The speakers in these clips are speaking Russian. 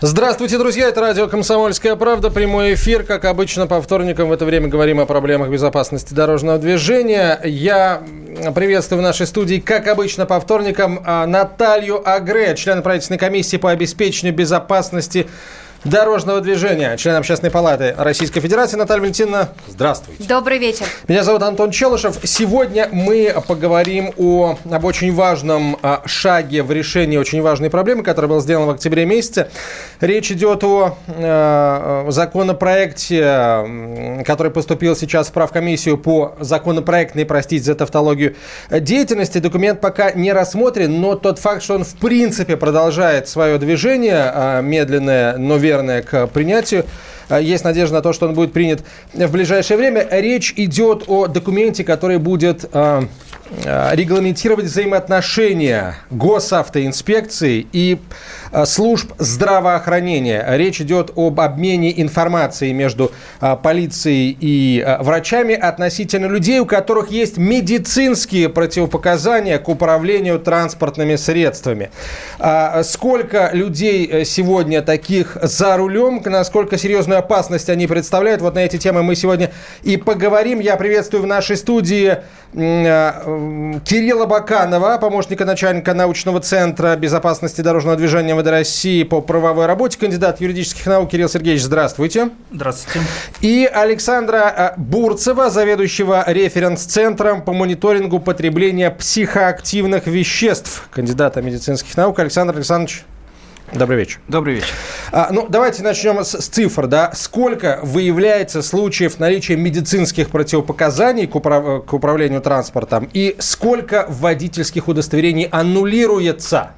Здравствуйте, друзья! Это радио «Комсомольская правда». Прямой эфир. Как обычно, по вторникам в это время говорим о проблемах безопасности дорожного движения. Я приветствую в нашей студии, как обычно, по вторникам а, Наталью Агре, члена правительственной комиссии по обеспечению безопасности движения, член Общественной палаты Российской Федерации Наталья Валентиновна. Здравствуйте. Добрый вечер. Меня зовут Антон Челышев. Сегодня мы поговорим о, об очень важном а, шаге в решении очень важной проблемы, которая была сделана в октябре месяце. Речь идет о э, законопроекте, м, который поступил сейчас в правкомиссию по законопроектной, простите за тавтологию, деятельности. Документ пока не рассмотрен, но тот факт, что он в принципе продолжает свое движение, а, медленное, но верное к принятию, а, есть надежда на то, что он будет принят в ближайшее время. Речь идет о документе, который будет а, а, регламентировать взаимоотношения госавтоинспекции и служб здравоохранения. Речь идет об обмене информацией между а, полицией и а, врачами относительно людей, у которых есть медицинские противопоказания к управлению транспортными средствами. А, Сколько людей э, сегодня таких за рулем, насколько серьезную опасность они представляют, вот на эти темы мы сегодня и поговорим. Я приветствую в нашей студии Кирилла Баканова, помощника начальника научного центра безопасности дорожного движения МВД России по правовой работе, кандидат юридических наук Кирилл Сергеевич, здравствуйте. Здравствуйте. И Александра а, Бурцева, заведующего референс-центром по мониторингу потребления психоактивных веществ, кандидата медицинских наук. Александр Александрович, добрый вечер. Добрый вечер. А, ну, давайте начнем с, с цифр, да. Сколько выявляется случаев наличия медицинских противопоказаний к, управ- к управлению транспортом и сколько водительских удостоверений аннулируется?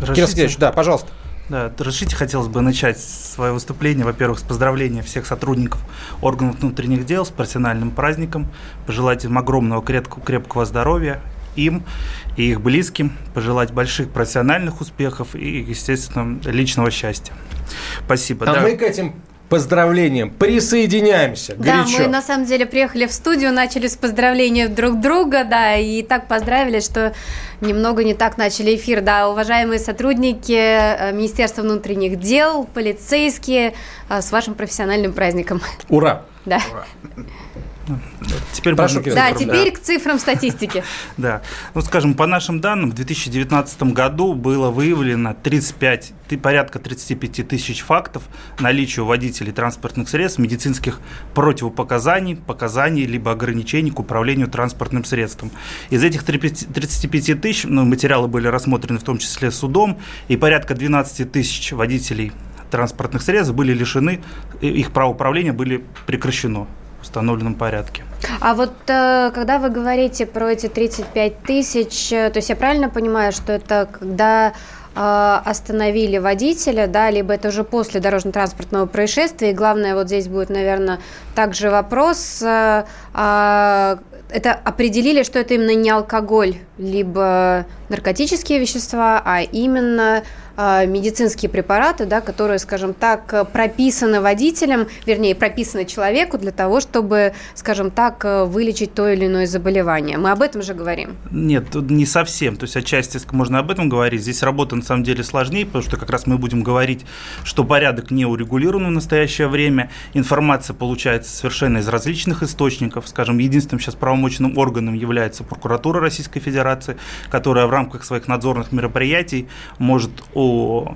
Кирилл Сергеевич, да, пожалуйста. Да, разрешите, хотелось бы начать свое выступление, во-первых, с поздравления всех сотрудников органов внутренних дел с профессиональным праздником, пожелать им огромного крепкого, крепкого здоровья, им и их близким, пожелать больших профессиональных успехов и, естественно, личного счастья. Спасибо. А Да. мы к этим поздравлениям присоединяемся Да, горячо. мы на самом деле приехали в студию, начали с поздравления друг друга, да, и так поздравили, что немного не так начали эфир. Да, уважаемые сотрудники э, Министерства внутренних дел, полицейские, э, с вашим профессиональным праздником. Ура! Да, Теперь Прошу, можно да цифрам, теперь к цифрам статистики. Да. Ну, скажем, по нашим данным, в 2019 году было выявлено 35, ты- порядка 35 тысяч фактов наличия у водителей транспортных средств медицинских противопоказаний, показаний либо ограничений к управлению транспортным средством. Из этих 35 35 тысяч, ну, материалы были рассмотрены в том числе судом, и порядка 12 тысяч водителей транспортных средств были лишены, их право управления были прекращено установленном порядке. А вот э, когда вы говорите про эти 35 тысяч, э, то есть я правильно понимаю, что это когда э, остановили водителя, да, либо это уже после дорожно-транспортного происшествия, и главное вот здесь будет, наверное, также вопрос, а, это определили, что это именно не алкоголь, либо наркотические вещества, а именно медицинские препараты, да, которые, скажем так, прописаны водителем, вернее, прописаны человеку для того, чтобы, скажем так, вылечить то или иное заболевание. Мы об этом же говорим. Нет, тут не совсем. То есть отчасти можно об этом говорить. Здесь работа на самом деле сложнее, потому что как раз мы будем говорить, что порядок не урегулирован в настоящее время. Информация получается совершенно из различных источников. Скажем, единственным сейчас правомочным органом является прокуратура Российской Федерации, которая в рамках своих надзорных мероприятий может у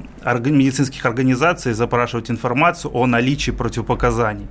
медицинских организаций запрашивать информацию о наличии противопоказаний.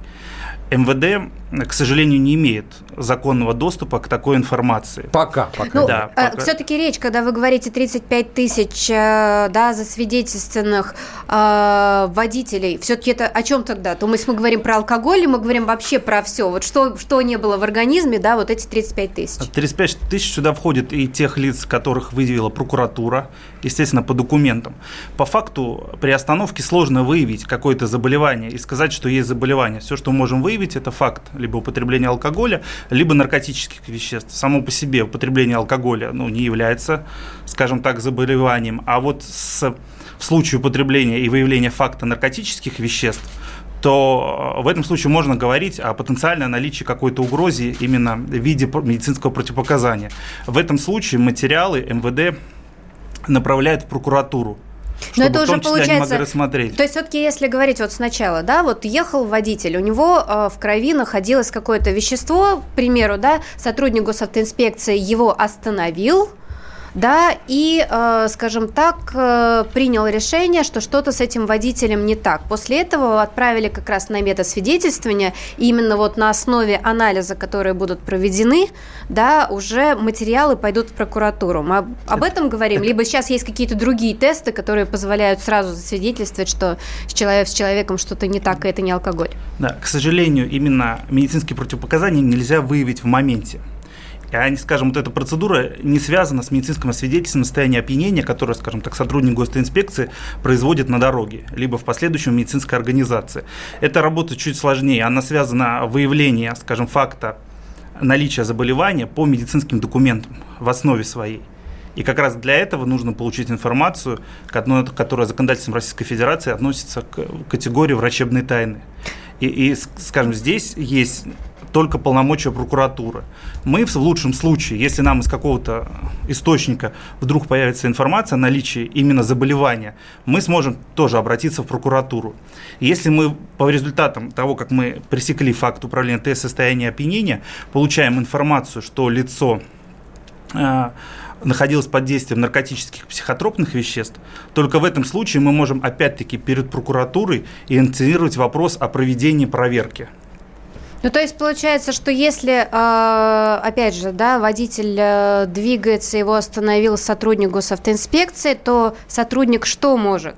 МВД, к сожалению, не имеет законного доступа к такой информации. Пока, пока. Ну, Да, пока. все-таки речь, когда вы говорите 35 тысяч э, да, засвидетельственных э, водителей, все-таки это о чем тогда? То мы, если мы говорим про алкоголь, или мы говорим вообще про все? Вот что, что не было в организме, да, вот эти 35 тысяч? 35 тысяч сюда входит и тех лиц, которых выявила прокуратура, естественно, по документам. По факту при остановке сложно выявить какое-то заболевание и сказать, что есть заболевание. Все, что мы можем выявить, это факт либо употребления алкоголя, либо наркотических веществ. Само по себе употребление алкоголя ну, не является, скажем так, заболеванием. А вот с, в случае употребления и выявления факта наркотических веществ, то в этом случае можно говорить о потенциальном наличии какой-то угрозы именно в виде медицинского противопоказания. В этом случае материалы МВД направляют в прокуратуру. Но это уже получается, рассмотреть. То есть все-таки, если говорить вот сначала, да, вот ехал водитель, у него э, в крови находилось какое-то вещество, к примеру, да, сотрудник госавтоинспекции его остановил, да, и, э, скажем так, э, принял решение, что что-то с этим водителем не так. После этого отправили как раз на метасвидетельствование, и именно вот на основе анализа, которые будут проведены, да, уже материалы пойдут в прокуратуру. Мы об, об этом говорим, либо сейчас есть какие-то другие тесты, которые позволяют сразу засвидетельствовать, что с, человек, с человеком что-то не так, и это не алкоголь. Да, к сожалению, именно медицинские противопоказания нельзя выявить в моменте. Они, скажем, вот эта процедура не связана с медицинским освидетельством состояния опьянения, которое, скажем так, сотрудник госинспекции производит на дороге, либо в последующем медицинской организации. Эта работа чуть сложнее, она связана выявление, скажем, факта наличия заболевания по медицинским документам в основе своей. И как раз для этого нужно получить информацию, которая законодательством Российской Федерации относится к категории врачебной тайны. И, и скажем, здесь есть только полномочия прокуратуры. Мы в лучшем случае, если нам из какого-то источника вдруг появится информация о наличии именно заболевания, мы сможем тоже обратиться в прокуратуру. если мы по результатам того, как мы пресекли факт управления тест состояния опьянения, получаем информацию, что лицо э, находилось под действием наркотических психотропных веществ, только в этом случае мы можем опять-таки перед прокуратурой инициировать вопрос о проведении проверки. Ну, то есть получается, что если, а, опять же, да, водитель э, двигается, его остановил сотрудник госавтоинспекции, то сотрудник что может?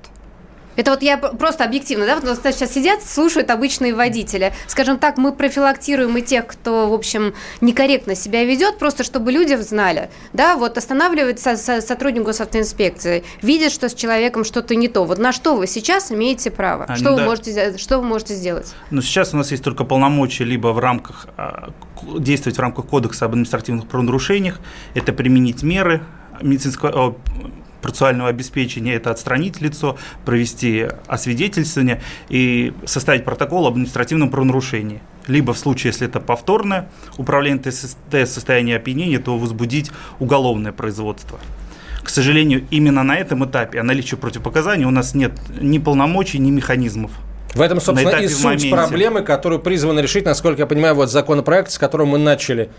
Это вот я просто объективно, да, вот сейчас сидят, слушают обычные водители. Скажем так, мы профилактируем и тех, кто, в общем, некорректно себя ведет, просто чтобы люди знали, да, вот останавливается сотрудник госавтоинспекции, видит, что с человеком что-то не то. Вот на что вы сейчас имеете право? А, что, ну, вы да. можете, что вы можете сделать? Ну, сейчас у нас есть только полномочия либо в рамках, а, действовать в рамках Кодекса об административных правонарушениях, это применить меры медицинского процессуального обеспечения – это отстранить лицо, провести освидетельствование и составить протокол об административном правонарушении. Либо в случае, если это повторное управление ТСС состояние опьянения, то возбудить уголовное производство. К сожалению, именно на этом этапе о наличии противопоказаний у нас нет ни полномочий, ни механизмов. В этом, собственно, и суть проблемы, которую призваны решить, насколько я понимаю, вот законопроект, с которым мы начали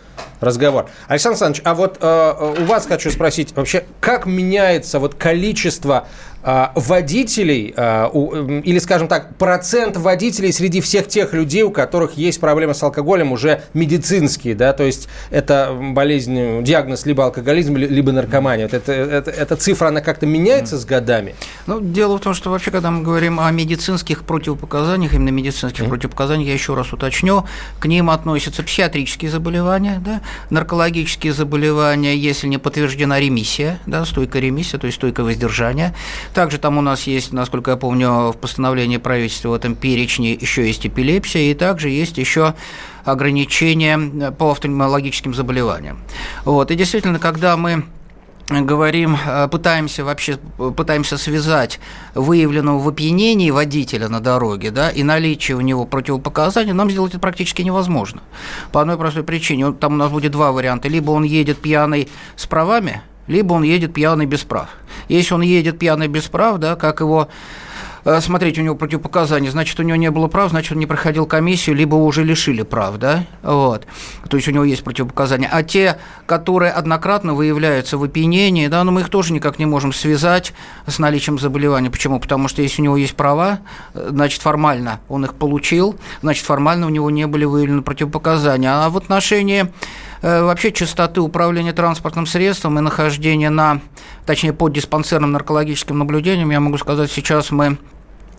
разговор. Александр Александрович, а вот э, у вас хочу спросить, вообще, как меняется вот количество водителей, а, или, скажем так, процент водителей среди всех тех людей, у которых есть проблемы с алкоголем, уже медицинские, да, то есть это болезнь, диагноз либо алкоголизм, либо наркомания. Это, это, эта цифра, она как-то меняется с годами? Ну, дело в том, что вообще, когда мы говорим о медицинских противопоказаниях, именно медицинских mm-hmm. противопоказаниях, я еще раз уточню, к ним относятся психиатрические заболевания, да, наркологические заболевания, если не подтверждена ремиссия, да, стойкая ремиссия, то есть стойкое воздержание, также там у нас есть, насколько я помню, в постановлении правительства в этом перечне еще есть эпилепсия, и также есть еще ограничения по офтальмологическим заболеваниям. Вот. И действительно, когда мы говорим, пытаемся вообще пытаемся связать выявленного в опьянении водителя на дороге, да, и наличие у него противопоказаний, нам сделать это практически невозможно. По одной простой причине. Там у нас будет два варианта. Либо он едет пьяный с правами, либо он едет пьяный без прав. Если он едет пьяный без прав, да, как его э, смотреть, у него противопоказания, значит, у него не было прав, значит, он не проходил комиссию, либо уже лишили прав, да, вот, то есть у него есть противопоказания. А те, которые однократно выявляются в опьянении, да, но ну, мы их тоже никак не можем связать с наличием заболевания. Почему? Потому что если у него есть права, э, значит, формально он их получил, значит, формально у него не были выявлены противопоказания. А в отношении вообще частоты управления транспортным средством и нахождения на, точнее, под диспансерным наркологическим наблюдением, я могу сказать, сейчас мы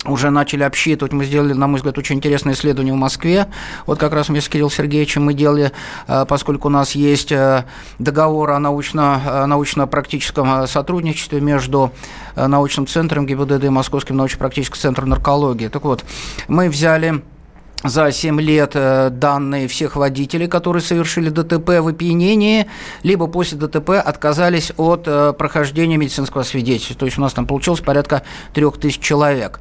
уже начали обсчитывать, мы сделали, на мой взгляд, очень интересное исследование в Москве. Вот как раз вместе с Кириллом Сергеевичем мы делали, э, поскольку у нас есть э, договор о научно, научно-практическом сотрудничестве между научным центром ГИБДД и Московским научно-практическим центром наркологии. Так вот, мы взяли за 7 лет э, данные всех водителей, которые совершили ДТП в опьянении, либо после ДТП отказались от э, прохождения медицинского свидетельства. То есть у нас там получилось порядка 3000 человек.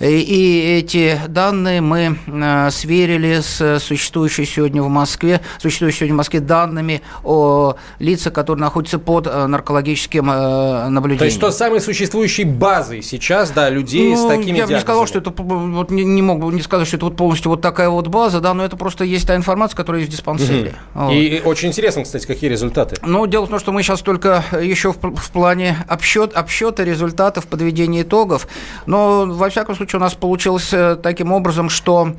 И эти данные мы э, сверили с существующей сегодня в Москве, существующей сегодня в Москве данными о лицах, которые находятся под наркологическим наблюдением. То есть то самой существующей базой сейчас, да, людей ну, с такими Я бы не сказал, что это вот не, не мог бы не сказать, что это вот полностью вот такая вот база, да, но это просто есть та информация, которая есть в диспансере. Угу. Вот. И очень интересно, кстати, какие результаты. Ну, дело в том, что мы сейчас только еще в, в плане обсчет, обсчета результатов, подведения итогов, но, во всяком случае, у нас получилось э, таким образом, что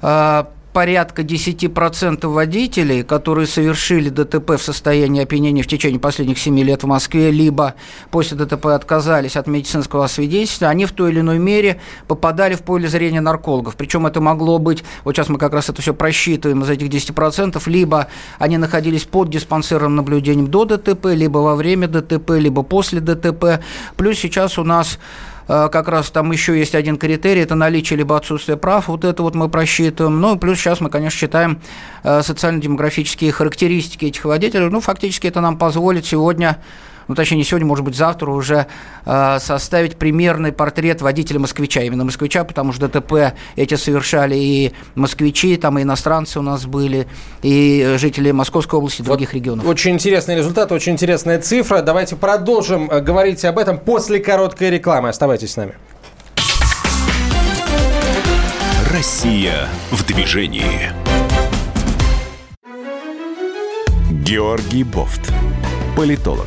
э, порядка 10% водителей, которые совершили ДТП в состоянии опьянения в течение последних 7 лет в Москве, либо после ДТП отказались от медицинского свидетельства, они в той или иной мере попадали в поле зрения наркологов. Причем это могло быть, вот сейчас мы как раз это все просчитываем из этих 10%, либо они находились под диспансерным наблюдением до ДТП, либо во время ДТП, либо после ДТП. Плюс сейчас у нас как раз там еще есть один критерий, это наличие либо отсутствие прав, вот это вот мы просчитываем. Ну, плюс сейчас мы, конечно, считаем э, социально-демографические характеристики этих водителей. Ну, фактически это нам позволит сегодня ну, точнее, не сегодня, может быть, завтра уже э, составить примерный портрет водителя-москвича, именно москвича, потому что ДТП эти совершали и москвичи, там и иностранцы у нас были, и жители Московской области, других вот регионов. Очень интересный результат, очень интересная цифра. Давайте продолжим э, говорить об этом после короткой рекламы. Оставайтесь с нами. Россия в движении. Георгий Бофт. Политолог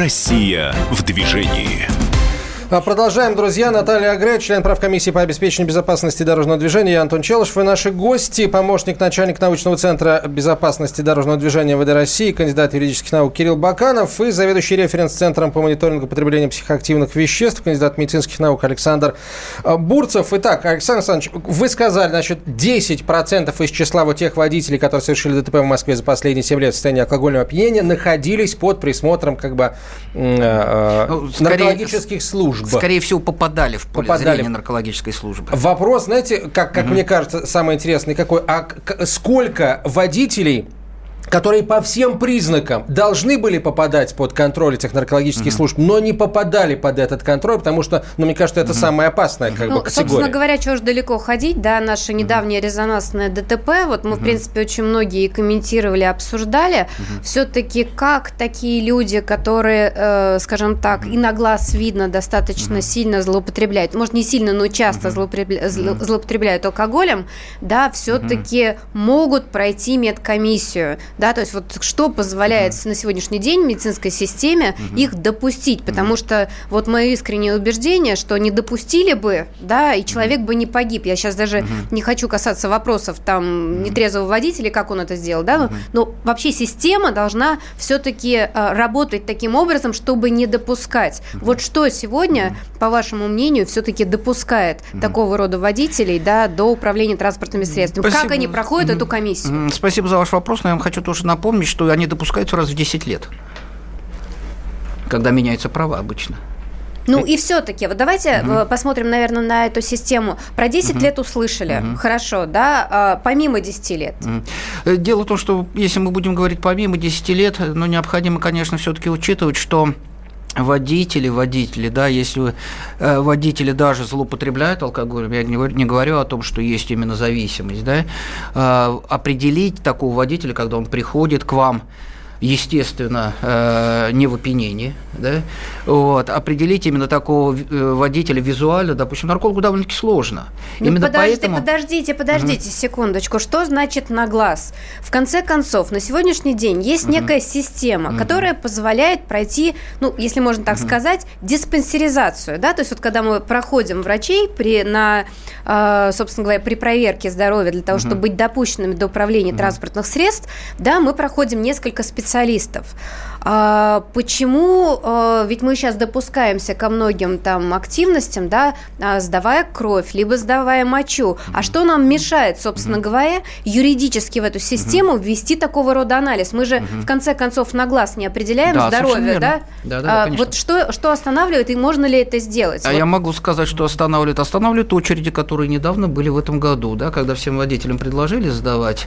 Россия в движении. А, продолжаем, друзья. Наталья Агре, член правкомиссии по обеспечению безопасности дорожного движения. Я Антон Челышев и наши гости. Помощник начальника научного центра безопасности дорожного движения ВД России, кандидат юридических наук Кирилл Баканов и заведующий референс-центром по мониторингу потребления психоактивных веществ, кандидат медицинских наук Александр а, Бурцев. Итак, Александр Александрович, вы сказали, значит, 10% из числа вот тех водителей, которые совершили ДТП в Москве за последние 7 лет в состоянии алкогольного опьянения, находились под присмотром как бы э, ну, наркологических служб служба. Скорее всего, попадали в поле попадали зрения наркологической службы. Вопрос, знаете, как, как угу. мне кажется, самый интересный какой? А сколько водителей которые по всем признакам должны были попадать под контроль этих наркологических mm-hmm. служб, но не попадали под этот контроль, потому что, ну, мне кажется, это mm-hmm. самая опасная как ну, бы, категория. Собственно говоря, чего ж далеко ходить, да, наше недавнее резонансное ДТП, вот мы, mm-hmm. в принципе, очень многие комментировали, обсуждали, mm-hmm. все-таки как такие люди, которые, э, скажем так, mm-hmm. и на глаз видно достаточно mm-hmm. сильно злоупотребляют, может, не сильно, но часто mm-hmm. злоупотребля... mm-hmm. злоупотребляют алкоголем, да, все-таки mm-hmm. могут пройти медкомиссию, да, то есть вот что позволяет uh-huh. на сегодняшний день медицинской системе uh-huh. их допустить, потому uh-huh. что вот мое искреннее убеждение, что не допустили бы, да, и человек uh-huh. бы не погиб. Я сейчас даже uh-huh. не хочу касаться вопросов там uh-huh. нетрезвого водителя, как он это сделал, да, uh-huh. но вообще система должна все-таки э, работать таким образом, чтобы не допускать. Uh-huh. Вот что сегодня, uh-huh. по вашему мнению, все-таки допускает uh-huh. такого рода водителей, да, до управления транспортными средствами? Спасибо. Как они проходят uh-huh. эту комиссию? Спасибо за ваш вопрос, но я вам хочу тоже напомнить, что они допускаются раз в 10 лет, когда меняются права обычно. Ну и все-таки, вот давайте угу. посмотрим, наверное, на эту систему. Про 10 угу. лет услышали, угу. хорошо, да, а, помимо 10 лет. Угу. Дело в том, что если мы будем говорить помимо 10 лет, ну необходимо, конечно, все-таки учитывать, что водители, водители, да, если э, водители даже злоупотребляют алкоголем, я не говорю, не говорю о том, что есть именно зависимость, да, э, определить такого водителя, когда он приходит к вам естественно, э, не в опьянении, да, вот, определить именно такого э, водителя визуально, допустим, наркологу довольно-таки сложно. Ну, именно подождите, поэтому... подождите, подождите угу. секундочку. Что значит на глаз? В конце концов, на сегодняшний день есть угу. некая система, угу. которая позволяет пройти, ну, если можно так угу. сказать, диспансеризацию, да, то есть вот когда мы проходим врачей при, на, э, собственно говоря, при проверке здоровья для того, угу. чтобы быть допущенными до управления угу. транспортных средств, да, мы проходим несколько специальных специалистов. А почему? А, ведь мы сейчас допускаемся ко многим там активностям, да, а, сдавая кровь, либо сдавая мочу. А что нам мешает, собственно говоря, юридически в эту систему ввести такого рода анализ? Мы же в конце концов на глаз не определяем да, здоровье, да? Да, да, а, Вот что, что останавливает и можно ли это сделать? А вот. я могу сказать, что останавливает. Останавливает очереди, которые недавно были в этом году, да, когда всем водителям предложили сдавать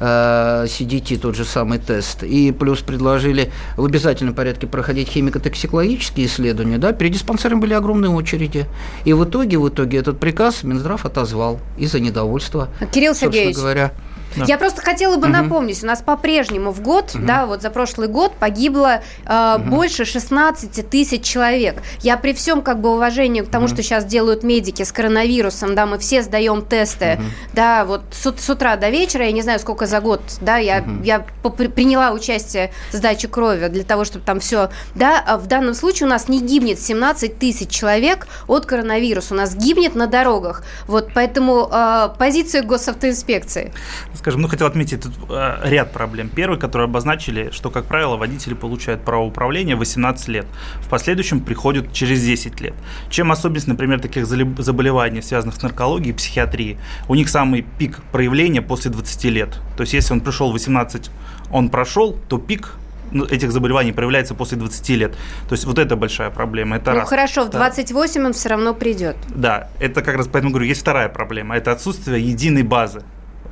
э, CDT, тот же самый тест, и плюс предложили в обязательном порядке проходить химико-токсикологические исследования, да, перед диспансером были огромные очереди. И в итоге, в итоге этот приказ Минздрав отозвал из-за недовольства. Кирилл Сергеевич, говоря. Да. Я просто хотела бы угу. напомнить, у нас по-прежнему в год, угу. да, вот за прошлый год погибло э, угу. больше 16 тысяч человек. Я при всем как бы уважении к тому, угу. что сейчас делают медики с коронавирусом, да, мы все сдаем тесты, угу. да, вот с, с утра до вечера, я не знаю, сколько за год, да, я, угу. я приняла участие в сдаче крови для того, чтобы там все, да, а в данном случае у нас не гибнет 17 тысяч человек от коронавируса, у нас гибнет на дорогах, вот, поэтому э, позиция госавтоинспекции скажем, ну, хотел отметить тут э, ряд проблем. Первый, который обозначили, что, как правило, водители получают право управления 18 лет. В последующем приходят через 10 лет. Чем особенность, например, таких заболеваний, связанных с наркологией и психиатрией? У них самый пик проявления после 20 лет. То есть, если он пришел 18, он прошел, то пик ну, этих заболеваний проявляется после 20 лет. То есть вот это большая проблема. Это ну раз. хорошо, в 28 он все равно придет. Да, это как раз поэтому говорю, есть вторая проблема. Это отсутствие единой базы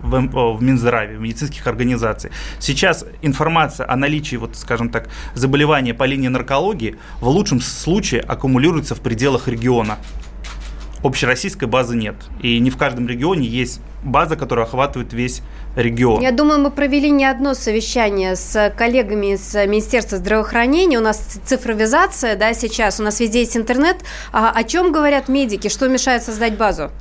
в, в Минздраве, в медицинских организациях. Сейчас информация о наличии, вот, скажем так, заболевания по линии наркологии в лучшем случае аккумулируется в пределах региона. Общероссийской базы нет. И не в каждом регионе есть база, которая охватывает весь регион. Я думаю, мы провели не одно совещание с коллегами из Министерства здравоохранения. У нас цифровизация, да, сейчас, у нас везде есть интернет. А о чем говорят медики? Что мешает создать базу?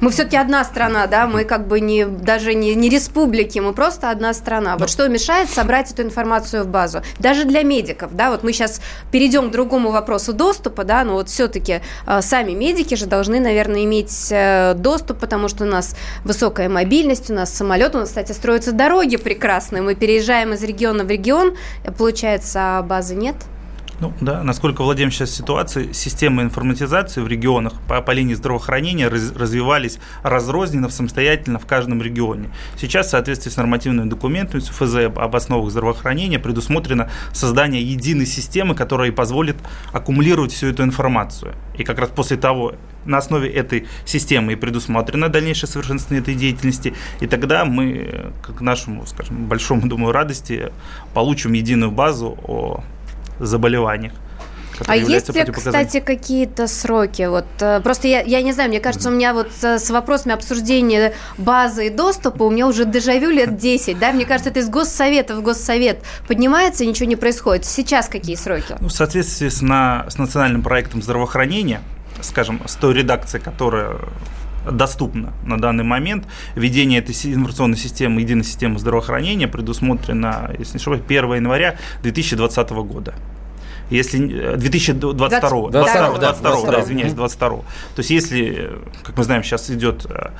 Мы все-таки одна страна, да, мы как бы не, даже не, не республики, мы просто одна страна. Вот что мешает собрать эту информацию в базу? Даже для медиков, да, вот мы сейчас перейдем к другому вопросу доступа, да, но вот все-таки э, сами медики же должны, наверное, иметь э, доступ, потому что у нас высокая мобильность, у нас самолет, у нас, кстати, строятся дороги прекрасные, мы переезжаем из региона в регион, получается, а базы нет? Ну да, насколько владеем сейчас ситуацией, системы информатизации в регионах по, по линии здравоохранения раз, развивались разрозненно, самостоятельно в каждом регионе. Сейчас в соответствии с нормативными документами ФЗ об основах здравоохранения предусмотрено создание единой системы, которая позволит аккумулировать всю эту информацию. И как раз после того, на основе этой системы и предусмотрено дальнейшее совершенствование этой деятельности, и тогда мы, к нашему, скажем, большому, думаю, радости, получим единую базу о заболеваниях. А есть ли, кстати, какие-то сроки? Вот, э, просто я, я не знаю, мне кажется, у меня вот с вопросами обсуждения базы и доступа у меня уже дежавю лет 10, да? Мне кажется, это из госсовета в госсовет поднимается, ничего не происходит. Сейчас какие сроки? Ну, в соответствии с, на, с национальным проектом здравоохранения, скажем, с той редакцией, которая доступна на данный момент. Введение этой информационной системы, единой системы здравоохранения предусмотрено, если не ошибаюсь, 1 января 2020 года если 2022, 22, 22, 22, да, извиняюсь, 22. То есть если, как мы знаем, сейчас идет э,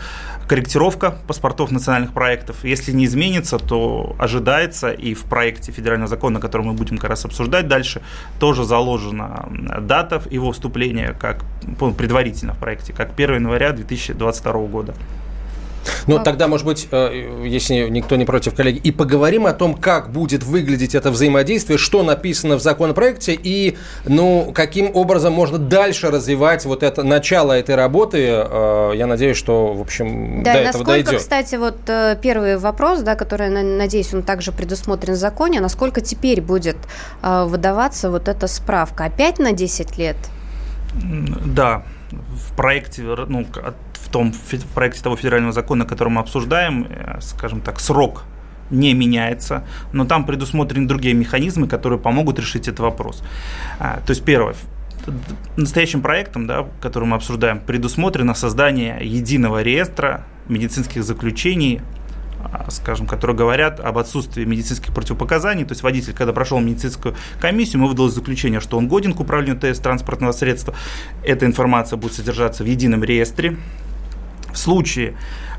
корректировка паспортов национальных проектов, если не изменится, то ожидается и в проекте федерального закона, который мы будем как раз обсуждать дальше, тоже заложена дата его вступления как предварительно в проекте, как 1 января 2022 года. Ну, а... тогда, может быть, э, если никто не против, коллеги, и поговорим о том, как будет выглядеть это взаимодействие, что написано в законопроекте и, ну, каким образом можно дальше развивать вот это начало этой работы. Э, я надеюсь, что, в общем, да, до этого дойдет. кстати, вот э, первый вопрос, да, который, надеюсь, он также предусмотрен в законе, насколько теперь будет выдаваться вот эта справка? Опять на 10 лет? Да, в проекте, ну, в том в проекте того федерального закона, который мы обсуждаем, э, скажем так, срок не меняется, но там предусмотрены другие механизмы, которые помогут решить этот вопрос. А, то есть первое, настоящим проектом, да, который мы обсуждаем, предусмотрено создание единого реестра медицинских заключений а, скажем, которые говорят об отсутствии медицинских противопоказаний. То есть водитель, когда прошел медицинскую комиссию, ему выдалось заключение, что он годен к управлению ТС транспортного средства. Эта информация будет содержаться в едином реестре. В случае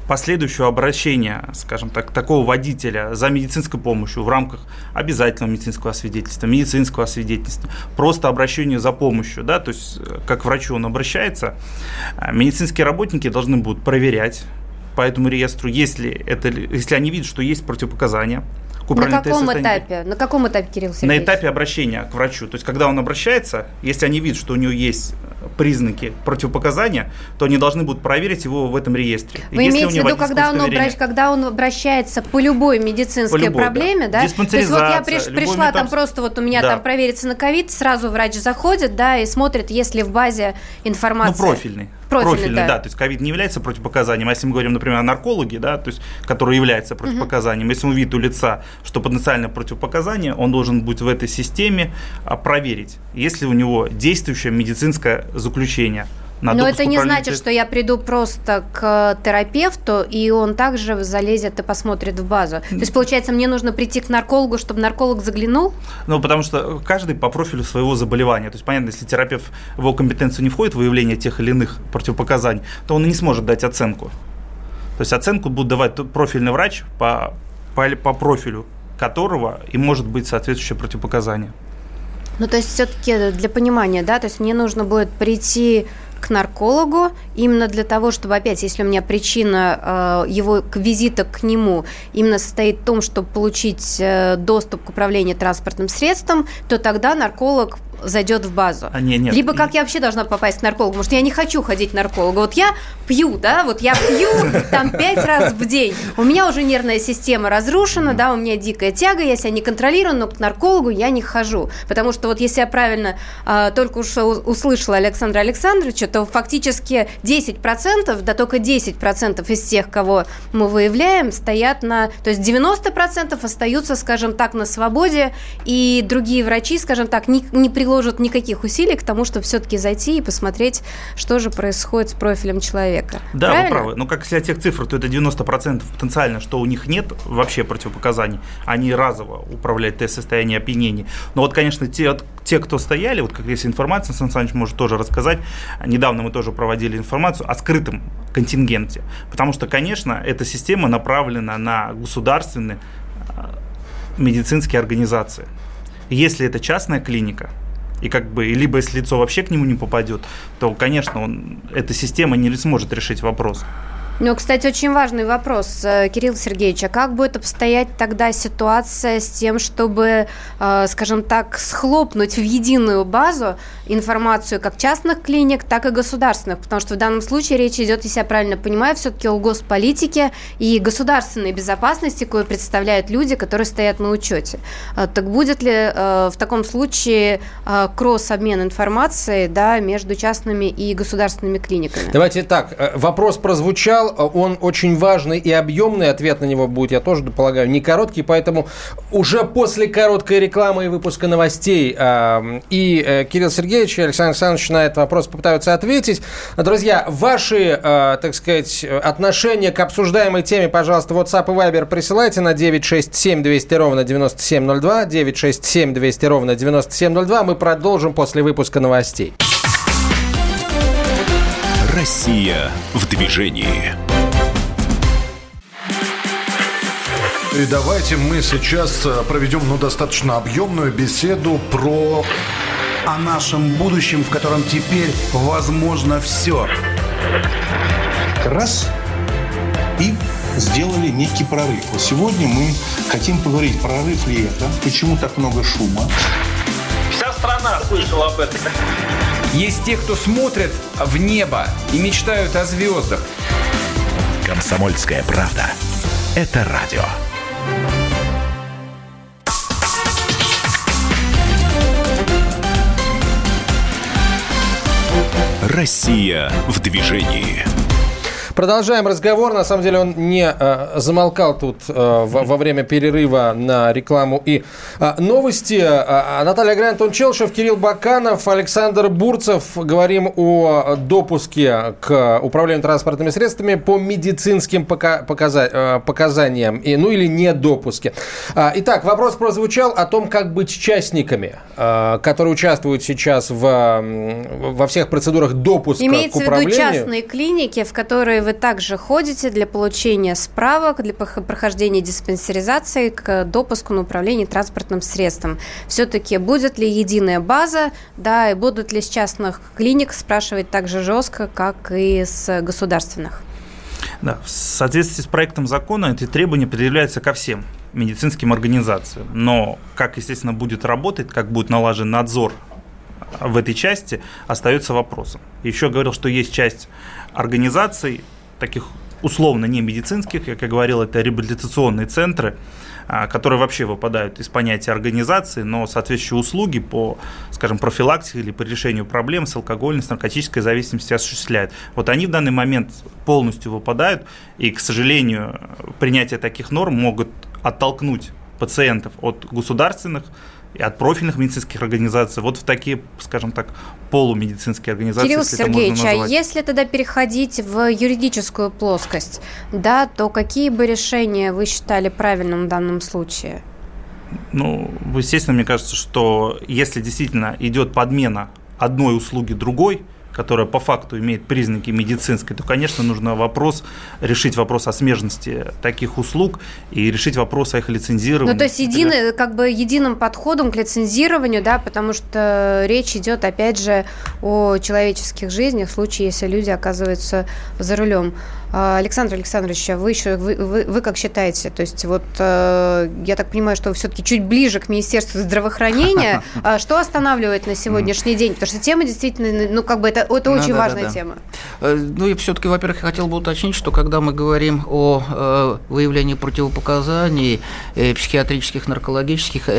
последующего обращения, скажем так, такого водителя за медицинской помощью в рамках обязательного медицинского освидетельства, медицинского освидетельства, просто обращение за помощью, да, то есть э, как врачу он обращается, э, медицинские работники должны будут проверять по этому реестру, если, это, если они видят, что есть противопоказания, к На каком этапе? На каком этапе, Кирилл Сергеевич? На этапе обращения к врачу. То есть, когда он обращается, если они видят, что у него есть признаки противопоказания, то они должны будут проверить его в этом реестре. Вы если имеете в виду, когда он, обращ... когда он обращается по любой медицинской по любой, проблеме, да? да? То есть вот я приш... пришла, метап... там просто вот у меня да. там провериться на ковид, сразу врач заходит, да, и смотрит, если в базе информация. Ну, профильный. Профильный, профильный да. да. То есть ковид не является противопоказанием. А если мы говорим, например, о наркологе, да, то есть, который является противопоказанием, угу. если он видит у лица, что потенциальное противопоказание, он должен быть в этой системе а, проверить, если у него действующее медицинское заключение. Но это не значит, что я приду просто к терапевту, и он также залезет и посмотрит в базу. То есть, получается, мне нужно прийти к наркологу, чтобы нарколог заглянул? Ну, потому что каждый по профилю своего заболевания. То есть, понятно, если терапевт в его компетенцию не входит выявление тех или иных противопоказаний, то он и не сможет дать оценку. То есть, оценку будет давать профильный врач по, по, по профилю которого и может быть соответствующее противопоказание. Ну, то есть все-таки для понимания, да, то есть мне нужно будет прийти к наркологу именно для того, чтобы опять, если у меня причина э, его визита к нему именно состоит в том, чтобы получить э, доступ к управлению транспортным средством, то тогда нарколог зайдет в базу. А, нет, нет. Либо как я вообще должна попасть к наркологу, потому что я не хочу ходить к наркологу. Вот я пью, да, вот я пью там пять раз в день. У меня уже нервная система разрушена, да, у меня дикая тяга, я себя не контролирую, но к наркологу я не хожу. Потому что вот если я правильно а, только что услышала Александра Александровича, то фактически 10%, да только 10% из тех, кого мы выявляем, стоят на... То есть 90% остаются, скажем так, на свободе, и другие врачи, скажем так, не, не приглашают приложат никаких усилий к тому, чтобы все-таки зайти и посмотреть, что же происходит с профилем человека. Да, Правильно? вы правы. Но как если тех цифр, то это 90% потенциально, что у них нет вообще противопоказаний. Они разово управляют тест состояния опьянения. Но вот, конечно, те, те, кто стояли, вот как есть информация, Сан Саныч может тоже рассказать, недавно мы тоже проводили информацию о скрытом контингенте. Потому что, конечно, эта система направлена на государственные а, медицинские организации. Если это частная клиника, и как бы, либо если лицо вообще к нему не попадет, то, конечно, он, эта система не сможет решить вопрос. Ну, кстати, очень важный вопрос, э, Кирилл Сергеевич. А как будет обстоять тогда ситуация с тем, чтобы, э, скажем так, схлопнуть в единую базу информацию как частных клиник, так и государственных? Потому что в данном случае речь идет, если я правильно понимаю, все-таки о госполитике и государственной безопасности, кое представляют люди, которые стоят на учете. Э, так будет ли в таком случае кросс-обмен информацией да, между частными и государственными клиниками? Давайте так. Вопрос прозвучал он очень важный и объемный. Ответ на него будет, я тоже полагаю, не короткий. Поэтому уже после короткой рекламы и выпуска новостей э, и э, Кирилл Сергеевич и Александр Александрович на этот вопрос попытаются ответить. Друзья, ваши, э, так сказать, отношения к обсуждаемой теме, пожалуйста, WhatsApp и Viber присылайте на 967 200 ровно 9702. 967 200 ровно 9702. Мы продолжим после выпуска новостей. Россия в движении. И давайте мы сейчас э, проведем ну, достаточно объемную беседу про... О нашем будущем, в котором теперь возможно все. Раз и сделали некий прорыв. Вот сегодня мы хотим поговорить, прорыв ли это, почему так много шума. Вся страна слышала об этом. Есть те, кто смотрят в небо и мечтают о звездах. Комсомольская правда. Это радио. Россия в движении. Продолжаем разговор. На самом деле он не э, замолкал тут э, во, во время перерыва на рекламу и э, новости. Э, Наталья Гран, Антон Челшев, Кирилл Баканов, Александр Бурцев. Говорим о допуске к управлению транспортными средствами по медицинским пока, показа, э, показаниям. И, ну или не допуске. Э, итак, вопрос прозвучал о том, как быть частниками, э, которые участвуют сейчас в, во всех процедурах допуска Имеется к управлению. в виду частные клиники, в которые вы также ходите для получения справок, для прохождения диспансеризации к допуску на управление транспортным средством. Все-таки будет ли единая база, да, и будут ли с частных клиник спрашивать так же жестко, как и с государственных? Да, в соответствии с проектом закона эти требования предъявляются ко всем медицинским организациям. Но как, естественно, будет работать, как будет налажен надзор в этой части, остается вопросом. Еще говорил, что есть часть организаций, таких условно не медицинских, как я говорил, это реабилитационные центры, а, которые вообще выпадают из понятия организации, но соответствующие услуги по, скажем, профилактике или по решению проблем с алкогольной, с наркотической зависимостью осуществляют. Вот они в данный момент полностью выпадают, и, к сожалению, принятие таких норм могут оттолкнуть пациентов от государственных и от профильных медицинских организаций вот в такие, скажем так, полумедицинские организации. Кирилл Сергеевич, а если тогда переходить в юридическую плоскость, да, то какие бы решения вы считали правильным в данном случае? Ну, естественно, мне кажется, что если действительно идет подмена одной услуги другой, которая по факту имеет признаки медицинской, то, конечно, нужно вопрос, решить вопрос о смежности таких услуг и решить вопрос о их лицензировании. Ну, то есть единый, как бы единым подходом к лицензированию, да, потому что речь идет, опять же, о человеческих жизнях в случае, если люди оказываются за рулем. А, Александр Александрович, а вы еще вы, вы, вы как считаете? То есть вот э, я так понимаю, что вы все-таки чуть ближе к Министерству здравоохранения. А что останавливает на сегодняшний день? Потому что тема действительно, ну как бы это, это очень важная тема. Э, ну и все-таки, во-первых, я хотел бы уточнить, что когда мы говорим о э, выявлении противопоказаний психиатрических, наркологических,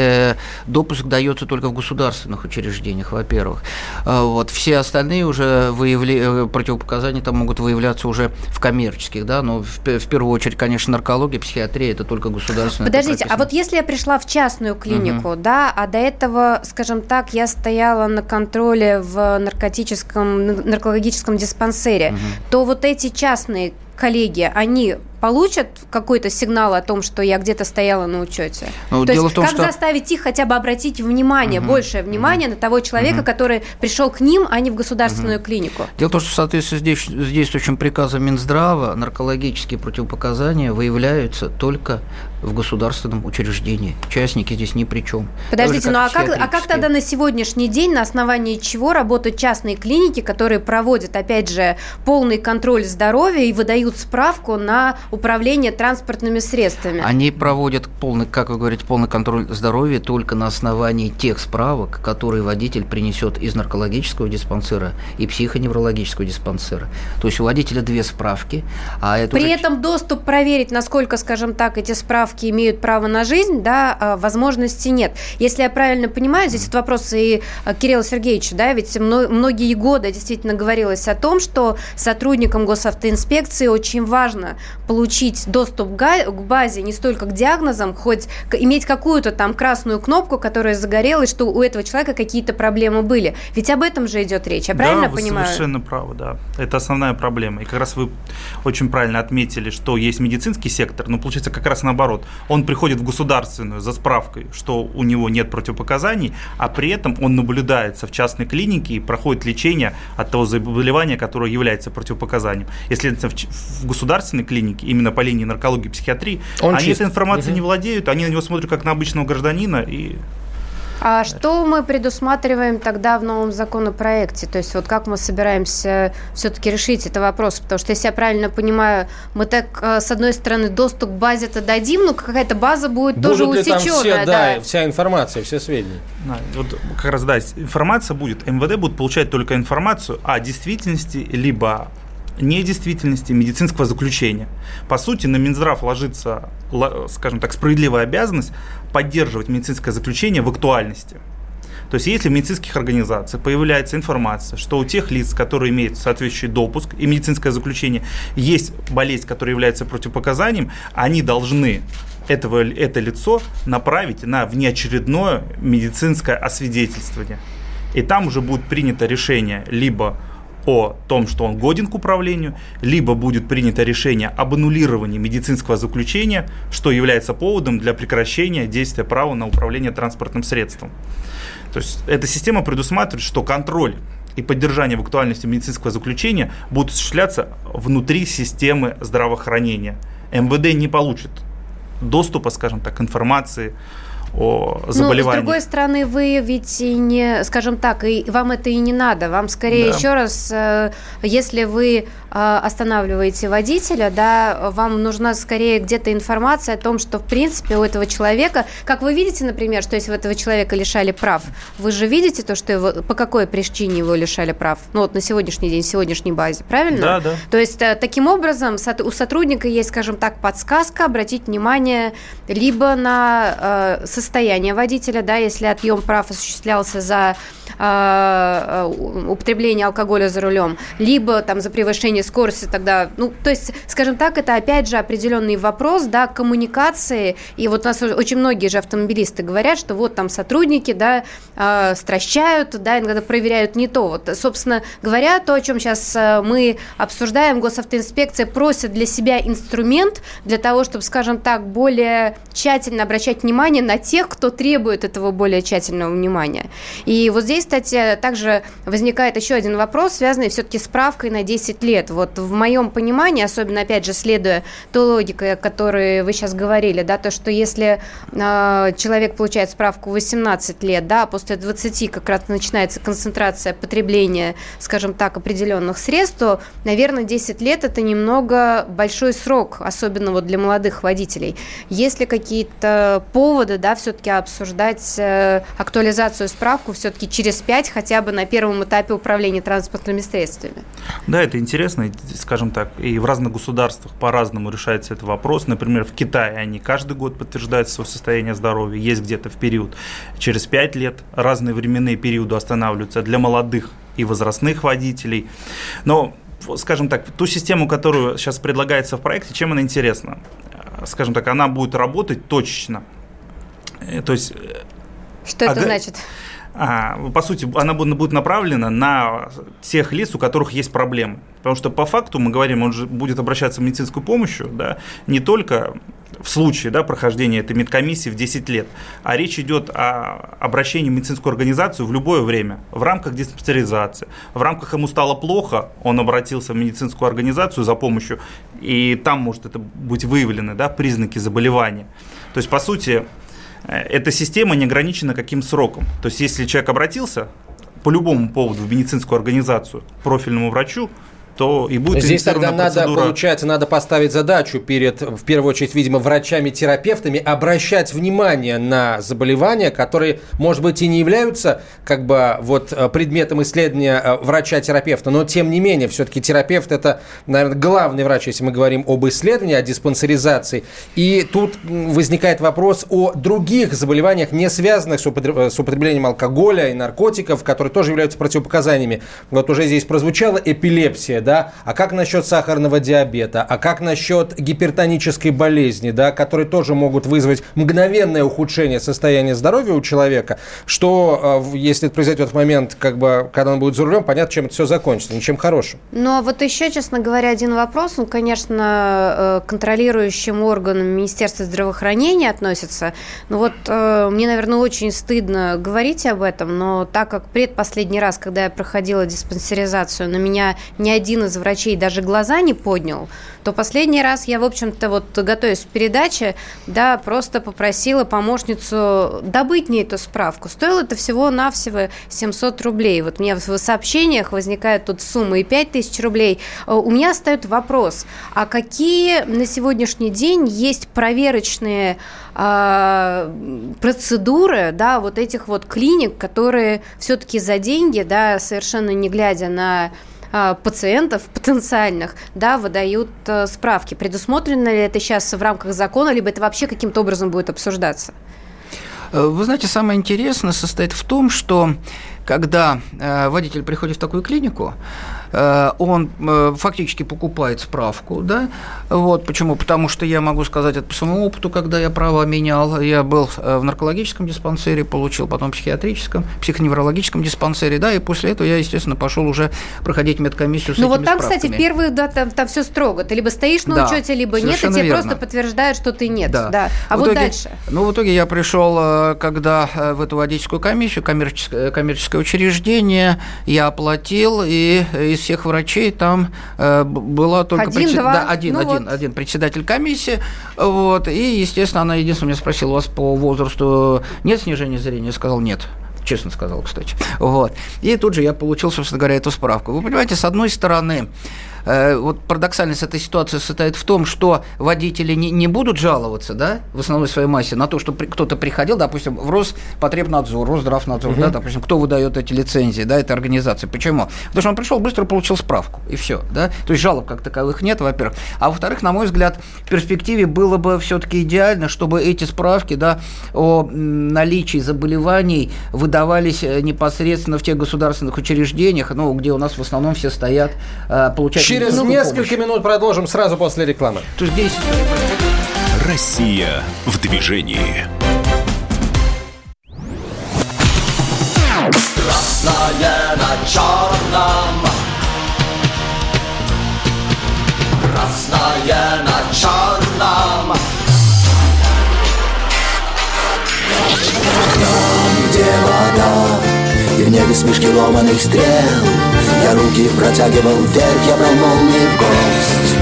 допуск дается только в государственных учреждениях, во-первых. Вот все остальные уже выявли, противопоказания там могут выявляться уже в комиссии коммерческих, да, но в, в первую очередь, конечно, наркология, психиатрия это только государственная. Подождите, а вот если я пришла в частную клинику, угу. да, а до этого, скажем так, я стояла на контроле в наркотическом, наркологическом диспансере, угу. то вот эти частные коллеги, они получат какой-то сигнал о том, что я где-то стояла на учете? Ну, То есть, том, как что... заставить их хотя бы обратить внимание, угу. большее внимание угу. на того человека, угу. который пришел к ним, а не в государственную угу. клинику? Дело в том, что в соответствии с действующим приказом Минздрава наркологические противопоказания выявляются только в государственном учреждении. Частники здесь ни при чем. Подождите, ну а как, а как тогда на сегодняшний день, на основании чего работают частные клиники, которые проводят, опять же, полный контроль здоровья и выдают справку на управление транспортными средствами. Они проводят полный, как вы говорите, полный контроль здоровья только на основании тех справок, которые водитель принесет из наркологического диспансера и психоневрологического диспансера. То есть у водителя две справки, а это При уже... этом доступ проверить, насколько, скажем так, эти справки имеют право на жизнь, да, а, возможности нет. Если я правильно понимаю, здесь вот вопрос и а, Кирилла Сергеевича, да, ведь многие годы действительно говорилось о том, что сотрудникам госавтоинспекции очень важно получить доступ к базе не столько к диагнозам, хоть иметь какую-то там красную кнопку, которая загорелась, что у этого человека какие-то проблемы были. Ведь об этом же идет речь, я правильно да, вы понимаю? совершенно правы, да. Это основная проблема. И как раз вы очень правильно отметили, что есть медицинский сектор, но получается как раз наоборот. Он приходит в государственную за справкой, что у него нет противопоказаний, а при этом он наблюдается в частной клинике и проходит лечение от того заболевания, которое является противопоказанием. Если в государственной клинике именно по линии наркологии и психиатрии, Он они чист. этой информацией угу. не владеют, они на него смотрят как на обычного гражданина и а что мы предусматриваем тогда в новом законопроекте? То есть вот как мы собираемся все-таки решить этот вопрос? Потому что, если я правильно понимаю, мы так, э, с одной стороны, доступ к базе-то дадим, но какая-то база будет Будут тоже усеченная. Там все, да, да, вся информация, все сведения. Да, вот как раз, да, информация будет. МВД будет получать только информацию о действительности, либо недействительности медицинского заключения. По сути, на Минздрав ложится, скажем так, справедливая обязанность поддерживать медицинское заключение в актуальности. То есть если в медицинских организациях появляется информация, что у тех лиц, которые имеют соответствующий допуск и медицинское заключение, есть болезнь, которая является противопоказанием, они должны этого, это лицо направить на внеочередное медицинское освидетельствование. И там уже будет принято решение либо о том, что он годен к управлению, либо будет принято решение об аннулировании медицинского заключения, что является поводом для прекращения действия права на управление транспортным средством. То есть эта система предусматривает, что контроль и поддержание в актуальности медицинского заключения будут осуществляться внутри системы здравоохранения. МВД не получит доступа, скажем так, к информации о заболевании. Ну, с другой стороны, вы ведь и не, скажем так, и вам это и не надо. Вам скорее да. еще раз, э, если вы э, останавливаете водителя, да, вам нужна скорее где-то информация о том, что в принципе у этого человека, как вы видите, например, что если вы этого человека лишали прав, вы же видите то, что его, по какой причине его лишали прав, ну вот на сегодняшний день, сегодняшней базе, правильно? Да, да. То есть э, таким образом у сотрудника есть, скажем так, подсказка обратить внимание либо на состояние водителя, да, если отъем прав осуществлялся за э, употребление алкоголя за рулем, либо там за превышение скорости, тогда, ну, то есть, скажем так, это опять же определенный вопрос, да, коммуникации, и вот у нас очень многие же автомобилисты говорят, что вот там сотрудники, да, э, стращают, да, иногда проверяют не то. Вот, собственно говоря, то, о чем сейчас мы обсуждаем, госавтоинспекция просит для себя инструмент для того, чтобы, скажем так, более тщательно обращать внимание на тех, кто требует этого более тщательного внимания. И вот здесь, кстати, также возникает еще один вопрос, связанный все-таки с правкой на 10 лет. Вот в моем понимании, особенно, опять же, следуя той логике, о которой вы сейчас говорили, да, то, что если э, человек получает справку 18 лет, да, а после 20 как раз начинается концентрация потребления, скажем так, определенных средств, то, наверное, 10 лет это немного большой срок, особенно вот для молодых водителей. Есть ли какие-то поводы, да, все-таки обсуждать э, актуализацию справку все-таки через 5 хотя бы на первом этапе управления транспортными средствами. Да, это интересно, скажем так, и в разных государствах по-разному решается этот вопрос. Например, в Китае они каждый год подтверждают свое состояние здоровья, есть где-то в период через 5 лет, разные временные периоды останавливаются для молодых и возрастных водителей. Но скажем так, ту систему, которую сейчас предлагается в проекте, чем она интересна? Скажем так, она будет работать точечно. Э, то есть... Э, Что это значит? А, по сути, она будет направлена на тех лиц, у которых есть проблемы. Потому что по факту мы говорим, он же будет обращаться в медицинскую помощь, да, не только в случае да, прохождения этой медкомиссии в 10 лет, а речь идет о обращении в медицинскую организацию в любое время, в рамках диспансеризации. В рамках ему стало плохо, он обратился в медицинскую организацию за помощью, и там может это быть выявлены да, признаки заболевания. То есть, по сути, эта система не ограничена каким сроком. То есть, если человек обратился по любому поводу в медицинскую организацию, профильному врачу, то и будет Здесь тогда надо, получается, надо поставить задачу перед, в первую очередь, видимо, врачами-терапевтами, обращать внимание на заболевания, которые, может быть, и не являются как бы вот предметом исследования э, врача-терапевта, но тем не менее, все-таки терапевт это, наверное, главный врач, если мы говорим об исследовании, о диспансеризации. И тут возникает вопрос о других заболеваниях, не связанных с употреблением алкоголя и наркотиков, которые тоже являются противопоказаниями. Вот уже здесь прозвучала эпилепсия, да, а как насчет сахарного диабета, а как насчет гипертонической болезни, да, которые тоже могут вызвать мгновенное ухудшение состояния здоровья у человека, что, э, если это произойдет в момент, как бы, когда он будет за рулем, понятно, чем это все закончится, ничем хорошим. А вот еще, честно говоря, один вопрос, он, конечно, э, контролирующим органам Министерства здравоохранения относится, ну вот э, мне, наверное, очень стыдно говорить об этом, но так как предпоследний раз, когда я проходила диспансеризацию, на меня ни один один из врачей даже глаза не поднял, то последний раз я, в общем-то, вот готовясь к передаче, да, просто попросила помощницу добыть мне эту справку. Стоило это всего-навсего 700 рублей. Вот у меня в сообщениях возникают тут суммы и 5000 рублей. Э, у меня остается вопрос, а какие на сегодняшний день есть проверочные э, процедуры, да, вот этих вот клиник, которые все-таки за деньги, да, совершенно не глядя на пациентов потенциальных, да, выдают э, справки. Предусмотрено ли это сейчас в рамках закона, либо это вообще каким-то образом будет обсуждаться? Вы знаете, самое интересное состоит в том, что когда водитель приходит в такую клинику, Э, он э, фактически покупает справку, да, вот, почему? Потому что я могу сказать это по своему опыту, когда я право менял, я был э, в наркологическом диспансере, получил потом в психиатрическом, психоневрологическом диспансере, да, и после этого я, естественно, пошел уже проходить медкомиссию с Ну вот там, справками. кстати, первые, да, там, там все строго, ты либо стоишь на Да, учете, либо нет, и тебе верно. просто подтверждают, что ты нет, Да. да. А В вот итоге- дальше? Ну, в итоге я пришел, когда э, в эту водительскую комиссию, коммерческое, коммерческое учреждение, я оплатил, и из всех врачей там э, была только... Один, два? Да, один, Ну один, вот. один председатель комиссии, вот, и, естественно, она единственное меня спросила, у вас по возрасту нет снижения зрения? Я сказал, нет. Честно сказал, кстати. Вот. И тут же я получил, собственно говоря, эту справку. Вы понимаете, с одной стороны, вот парадоксальность этой ситуации состоит в том, что водители не, не будут жаловаться, да, в основной своей массе на то, что при- кто-то приходил, допустим, в Роспотребнадзор, Росздравнадзор, да, допустим, кто выдает эти лицензии, да, этой организации. Почему? Потому что он пришел, быстро получил справку, и все, да. То есть жалоб как таковых нет, во-первых. А во-вторых, на мой взгляд, в перспективе было бы все-таки идеально, чтобы эти справки, да, о наличии заболеваний выдавались э, непосредственно в тех государственных учреждениях, ну, где у нас в основном все стоят, э, получать Через медицинскую несколько помощь. минут продолжим сразу после рекламы. Россия в движении. Красное на черном Красное на черном Там, где вода И в небе смешки ломаных стрел Я руки протягивал вверх Я брал молнии в гость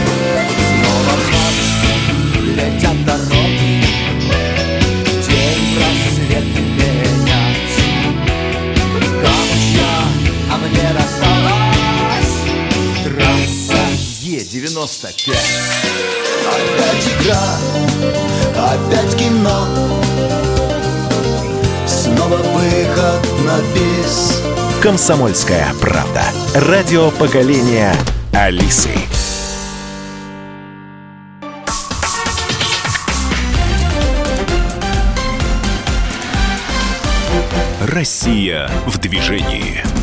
а мне досталась Трасса Е95 Опять игра, опять кино. Снова выход на бис. Комсомольская правда. Радио поколения Алисы. Россия в движении.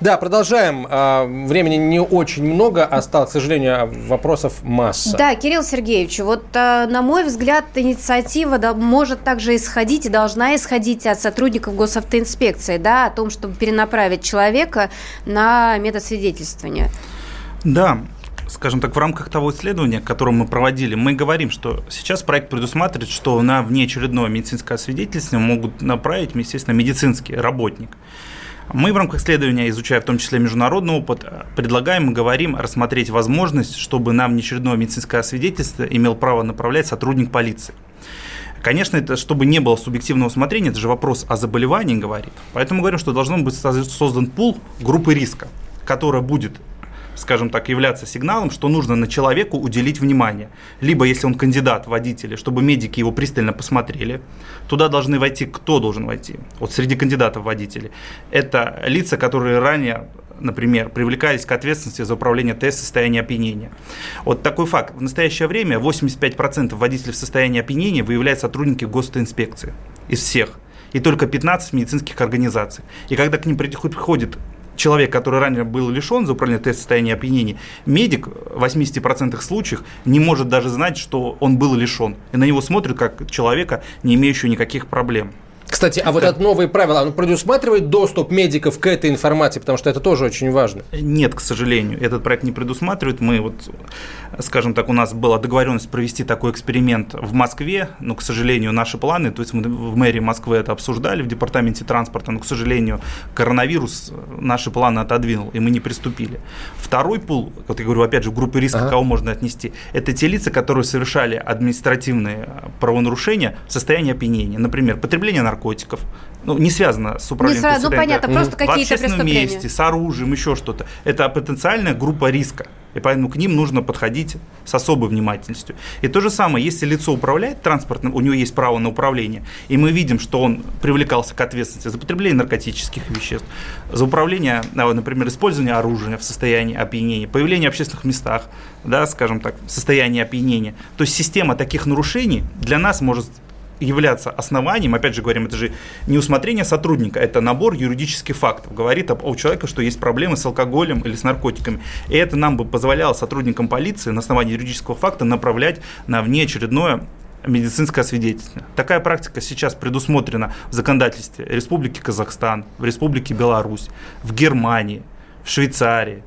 Да, продолжаем. А, Времени не очень много осталось, к сожалению, вопросов масса. Да, Кирилл Сергеевич, вот э, на мой взгляд, инициатива да, может также исходить и должна исходить от сотрудников госавтоинспекции, да, о том, чтобы перенаправить человека на метасвидетельствование. Да, скажем так, в рамках того исследования, которое мы проводили, мы говорим, что сейчас проект предусматривает, что на внеочередное медицинское освидетельствование могут направить, естественно, медицинский работник. Мы в рамках исследования, изучая в том числе международный опыт, предлагаем и говорим рассмотреть возможность, чтобы на внеочередное медицинское освидетельство имел право направлять сотрудник полиции. Конечно, это чтобы не было субъективного смотрения, это же вопрос о заболевании говорит. Поэтому говорим, что должен быть создан пул группы риска, которая будет скажем так, являться сигналом, что нужно на человеку уделить внимание. Либо, если он кандидат в водители, чтобы медики его пристально посмотрели. Туда должны войти, кто должен войти? Вот среди кандидатов в водители. Это лица, которые ранее например, привлекались к ответственности за управление ТС в состоянии опьянения. Вот такой факт. В настоящее время 85% водителей в состоянии опьянения выявляют сотрудники госинспекции из всех. И только 15 медицинских организаций. И когда к ним приходит человек, который ранее был лишен за управление тест состояния опьянения, медик в 80% случаев не может даже знать, что он был лишен. И на него смотрят как человека, не имеющего никаких проблем. Кстати, а вот это новые правила, оно предусматривает доступ медиков к этой информации, потому что это тоже очень важно. Нет, к сожалению, этот проект не предусматривает. Мы вот, скажем так, у нас была договоренность провести такой эксперимент в Москве, но, к сожалению, наши планы, то есть мы в мэрии Москвы это обсуждали, в департаменте транспорта, но, к сожалению, коронавирус наши планы отодвинул, и мы не приступили. Второй пул, вот я говорю, опять же, в группе риска, ага. кого можно отнести, это те лица, которые совершали административные правонарушения в состоянии опьянения. Например, потребление наркотиков, ну, не связано с управлением не сразу, ну, понятно, просто в какие-то общественном преступления. месте, с оружием, еще что-то. Это потенциальная группа риска. И поэтому к ним нужно подходить с особой внимательностью. И то же самое, если лицо управляет транспортным, у него есть право на управление, и мы видим, что он привлекался к ответственности за потребление наркотических веществ, за управление, например, использование оружия в состоянии опьянения, появление в общественных местах, да, скажем так, в состоянии опьянения, то есть система таких нарушений для нас может являться основанием, опять же говорим, это же не усмотрение сотрудника, это набор юридических фактов. Говорит об, у человека, что есть проблемы с алкоголем или с наркотиками. И это нам бы позволяло сотрудникам полиции на основании юридического факта направлять на внеочередное медицинское свидетельство. Такая практика сейчас предусмотрена в законодательстве Республики Казахстан, в Республике Беларусь, в Германии, в Швейцарии,